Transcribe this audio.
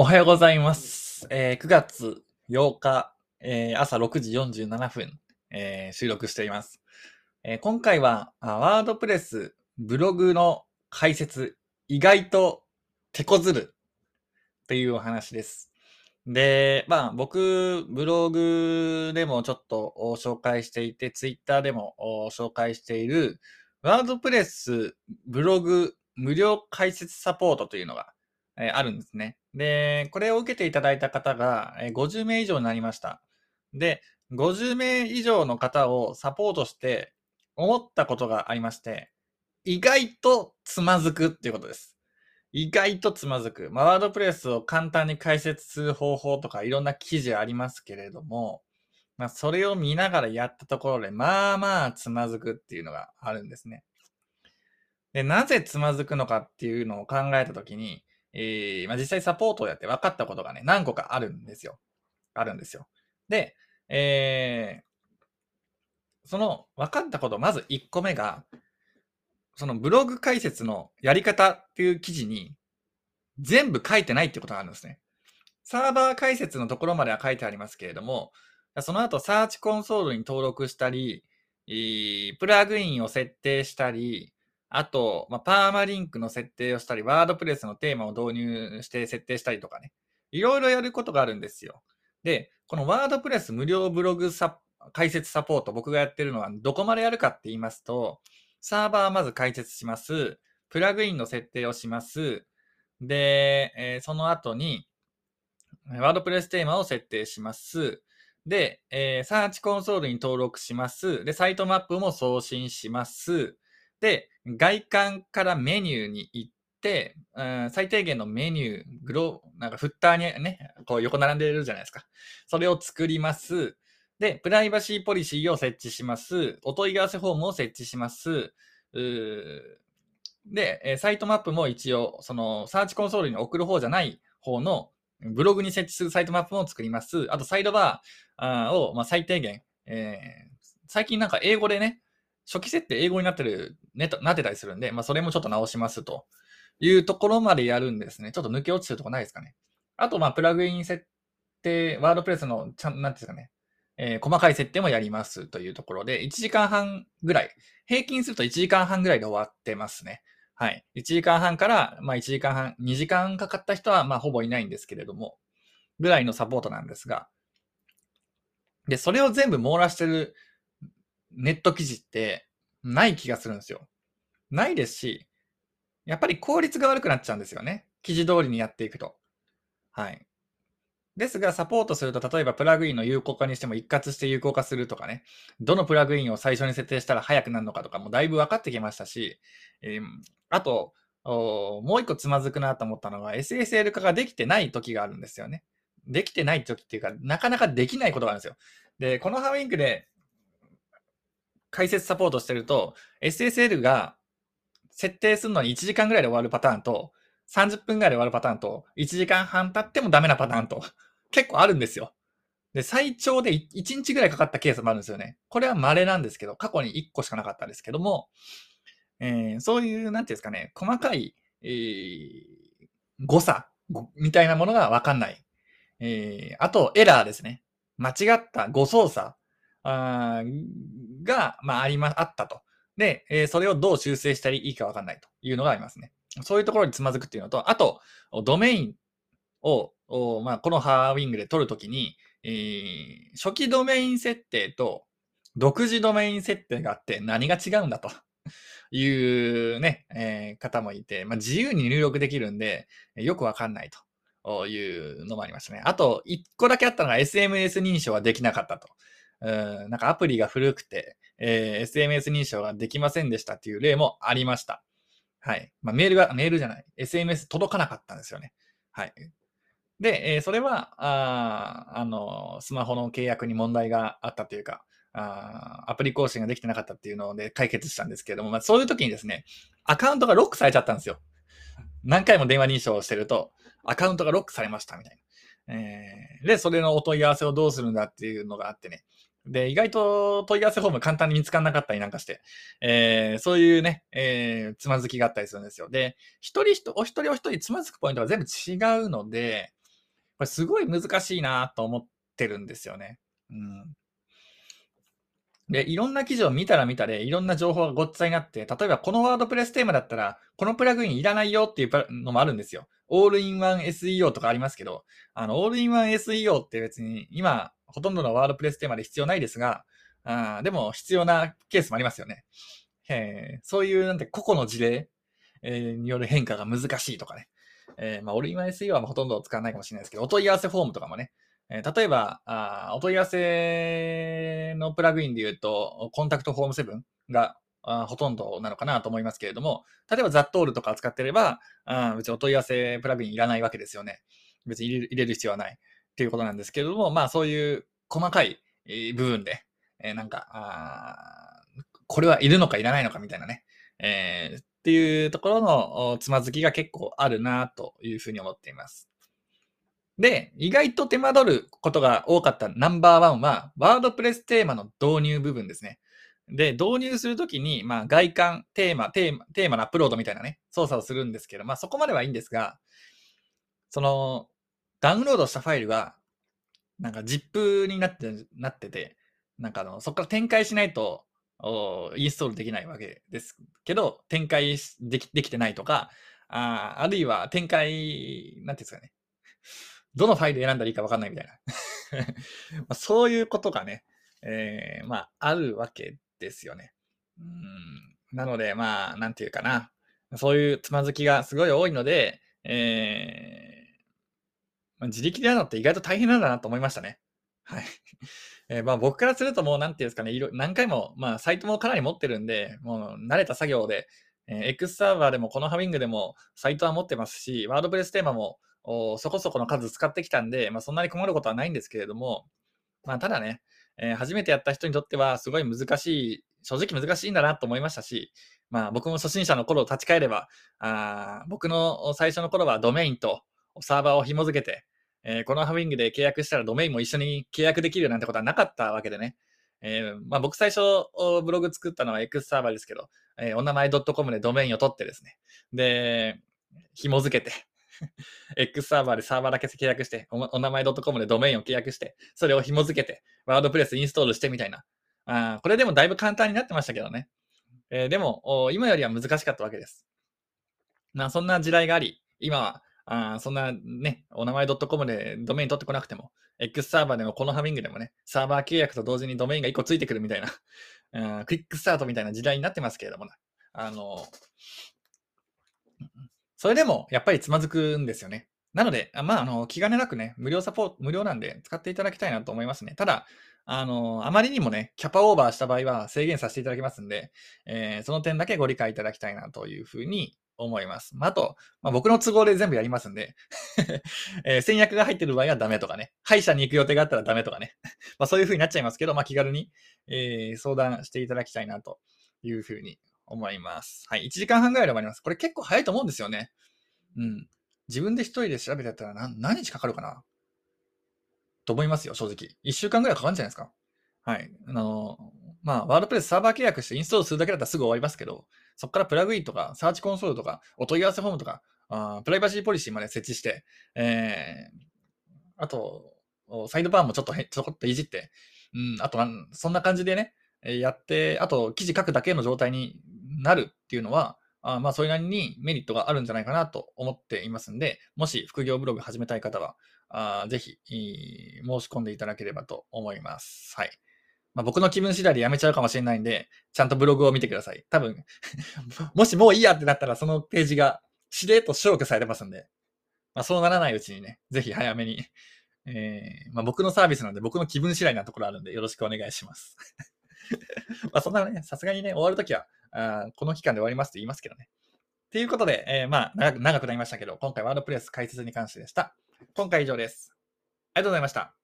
おはようございます。えー9月8日、えー朝6時47分、えー収録しています。えー今回は、ワードプレス、ブログの解説、意外と手こずるっていうお話です。で、まあ僕、ブログでもちょっと紹介していて、ツイッターでも紹介している、ワードプレスブログ無料解説サポートというのが、えーあるんですね。で、これを受けていただいた方がえ50名以上になりました。で、50名以上の方をサポートして思ったことがありまして、意外とつまずくっていうことです。意外とつまずく。まあ、ワードプレスを簡単に解説する方法とかいろんな記事ありますけれども、まあ、それを見ながらやったところで、まあまあつまずくっていうのがあるんですね。で、なぜつまずくのかっていうのを考えたときに、えーまあ、実際サポートをやって分かったことがね、何個かあるんですよ。あるんですよ。で、えーその分かったこと、まず1個目が、そのブログ解説のやり方っていう記事に全部書いてないってことがあるんですね。サーバー解説のところまでは書いてありますけれども、その後サーチコンソールに登録したり、プラグインを設定したり、あと、まあ、パーマリンクの設定をしたり、ワードプレスのテーマを導入して設定したりとかね。いろいろやることがあるんですよ。で、このワードプレス無料ブログサ解説サポート、僕がやってるのはどこまでやるかって言いますと、サーバーまず解説します。プラグインの設定をします。で、えーその後に、ワードプレステーマを設定します。で、えーサーチコンソールに登録します。で、サイトマップも送信します。で、外観からメニューに行って、うん最低限のメニュー、グロ、なんかフッターにね、こう横並んでるじゃないですか。それを作ります。で、プライバシーポリシーを設置します。お問い合わせフォームを設置します。うで、サイトマップも一応、その、サーチコンソールに送る方じゃない方の、ブログに設置するサイトマップも作ります。あと、サイドバーあーを、まあ、最低限、えー最近なんか英語でね、初期設定英語になってる、ね、なってたりするんで、まあ、それもちょっと直しますというところまでやるんですね。ちょっと抜け落ちてるとこないですかね。あと、まあ、プラグイン設定、ワードプレスの、ちゃん、なんですかね、えー細かい設定もやりますというところで、1時間半ぐらい、平均すると1時間半ぐらいで終わってますね。はい。1時間半から、まあ1時間半、2時間かかった人は、まあほぼいないんですけれども、ぐらいのサポートなんですが、で、それを全部網羅してるネット記事ってない気がするんですよ。ないですし、やっぱり効率が悪くなっちゃうんですよね。記事通りにやっていくと。はい。ですが、サポートすると、例えばプラグインの有効化にしても一括して有効化するとかね、どのプラグインを最初に設定したら早くなるのかとかもだいぶ分かってきましたし、えーあと、もう一個つまずくなと思ったのが、SSL 化ができてない時があるんですよね。できてない時っていうか、なかなかできないことがあるんですよ。で、このハウィンクで解説サポートしてると、SSL が設定するのに1時間ぐらいで終わるパターンと、30分ぐらいで終わるパターンと、1時間半経ってもダメなパターンと、結構あるんですよ。で、最長で1日ぐらいかかったケースもあるんですよね。これは稀なんですけど、過去に1個しかなかったんですけども、えーそういう、なんていうんですかね、細かい、えー誤差みたいなものがわかんない。えーあと、エラーですね。間違った誤操作あが、まあ、ありま、あったと。で、えそれをどう修正したらいいかわかんないというのがありますね。そういうところにつまずくっていうのと、あと、ドメインを、まあ、このハーウィングで取るときに、えー初期ドメイン設定と独自ドメイン設定があって何が違うんだというね、えー方もいて、まあ、自由に入力できるんで、よくわかんないというのもありましたね。あと、一個だけあったのが SMS 認証はできなかったと。うんなんかアプリが古くて、えー SMS 認証ができませんでしたっていう例もありました。はい。まあ、メールが、メールじゃない。SMS 届かなかったんですよね。はい。で、えーそれは、あーあの、スマホの契約に問題があったというか、あーアプリ更新ができてなかったっていうので解決したんですけれども、まあ、そういう時にですね、アカウントがロックされちゃったんですよ。何回も電話認証をしてると、アカウントがロックされましたみたいな。えーで、それのお問い合わせをどうするんだっていうのがあってね。で、意外と問い合わせフォーム簡単に見つからなかったりなんかして、えーそういうね、えーつまずきがあったりするんですよ。で、一人一人、お一人お一人つまずくポイントが全部違うので、これすごい難しいなと思ってるんですよね。うん。で、いろんな記事を見たら見たで、いろんな情報がごっちゃになって、例えばこのワードプレステーマだったら、このプラグインいらないよっていうのもあるんですよ。オールインワン SEO とかありますけど、あの、オールインワン SEO って別に今、ほとんどのワードプレステーマで必要ないですが、あでも必要なケースもありますよね。えそういうなんて個々の事例、えー、による変化が難しいとかね。えー、まあ、オールインワン SEO はほとんど使わないかもしれないですけど、お問い合わせフォームとかもね、えー、例えばあ、お問い合わせのプラグインで言うと、コンタクトフォーム7があほとんどなのかなと思いますけれども、例えばザットールとか使ってれば、あ別にお問い合わせプラグインいらないわけですよね。別に入れる必要はないっていうことなんですけれども、まあそういう細かい部分で、えー、なんかあ、これはいるのかいらないのかみたいなね、えー、っていうところのつまずきが結構あるなというふうに思っています。で、意外と手間取ることが多かったナンバーワンは、ワードプレステーマの導入部分ですね。で、導入するときに、まあ、外観、テーマ、テーマ、テーマのアップロードみたいなね、操作をするんですけど、まあ、そこまではいいんですが、その、ダウンロードしたファイルが、なんか ZIP になって、なってて、なんかあの、そこから展開しないと、インストールできないわけですけど、展開できできてないとか、ああるいは展開、なんていうんですかね。どのファイル選んだらいいかわかんないみたいな まそういうことがね、えー、まあ、あるわけですよね。うんなので、まあ、なんていうかな。そういうつまずきがすごい多いので、えー、まあ、自力でやるのって意外と大変なんだなと思いましたね。はい。えー、まあ僕からするともうなんていうんですかね、いろ何回も、まあサイトもかなり持ってるんで、もう慣れた作業で、えー、X サーバーでもこのハミングでもサイトは持ってますし、ワードプレステーマもそこそこの数使ってきたんで、まあ、そんなに困ることはないんですけれども、まあ、ただね、えー、初めてやった人にとってはすごい難しい、正直難しいんだなと思いましたし、まあ、僕も初心者の頃を立ち返れば、あ僕の最初の頃はドメインとサーバーを紐付けて、えー、このハウィングで契約したらドメインも一緒に契約できるなんてことはなかったわけでね。えー、まあ、僕最初ブログ作ったのは X サーバーですけど、えー、お名前 .com でドメインを取ってですね。で、紐付けて、X サーバーでサーバーだけ契約して、おお名前 .com でドメインを契約して、それを紐付けて、ワードプレスインストールしてみたいな。あこれでもだいぶ簡単になってましたけどね。えー、でも、今よりは難しかったわけです。なそんな時代があり、今は、あそんなね、お名前 .com でドメイン取ってこなくても、X サーバーでもこのハミングでもね、サーバー契約と同時にドメインが1個ついてくるみたいな、クイックスタートみたいな時代になってますけれども、あの、それでもやっぱりつまずくんですよね。なので、まあ、あの、気兼ねなくね、無料サポート、無料なんで使っていただきたいなと思いますね。ただ、あの、あまりにもね、キャパオーバーした場合は制限させていただきますんで、えー、その点だけご理解いただきたいなというふうに思います。まあ、と、まあ、僕の都合で全部やりますんで、えー、戦略が入ってる場合はダメとかね、歯医者に行く予定があったらダメとかね、まあ、そういうふうになっちゃいますけど、まあ、気軽に、えー、相談していただきたいなというふうに思います。はい。1時間半ぐらいで終わります。これ結構早いと思うんですよね。うん。自分で一人で調べてやったら何何日かかるかな？と思いますよ、正直。1週間ぐらいかかるんじゃないですか。はい。あの、まあ、ワードプレスサーバー契約してインストールするだけだったらすぐ終わりますけど、そこからプラグインとか、サーチコンソールとか、お問い合わせフォームとか、あプライバシーポリシーまで設置して、えー、あと、サイドバーもちょっとちょこっといじって、うん、あとそんな感じでね、やって、あと記事書くだけの状態になるっていうのは、あまあ、それなりにメリットがあるんじゃないかなと思っていますんで、もし副業ブログ始めたい方は、あぜひ申し込んでいただければと思います。はい。まあ、僕の気分次第でやめちゃうかもしれないんで、ちゃんとブログを見てください。多分 もしもういいやってなったら、そのページがしれっと消去されますんで、まあ、そうならないうちにね、ぜひ早めに、えーまあ、僕のサービスなんで僕の気分次第なところあるんで、よろしくお願いします。まそんなね、さすがにね、終わるときはあ、この期間で終わりますと言いますけどね。ということで、えー、まあ長く、長くなりましたけど、今回ワードプレス解説に関してでした。今回以上です。ありがとうございました。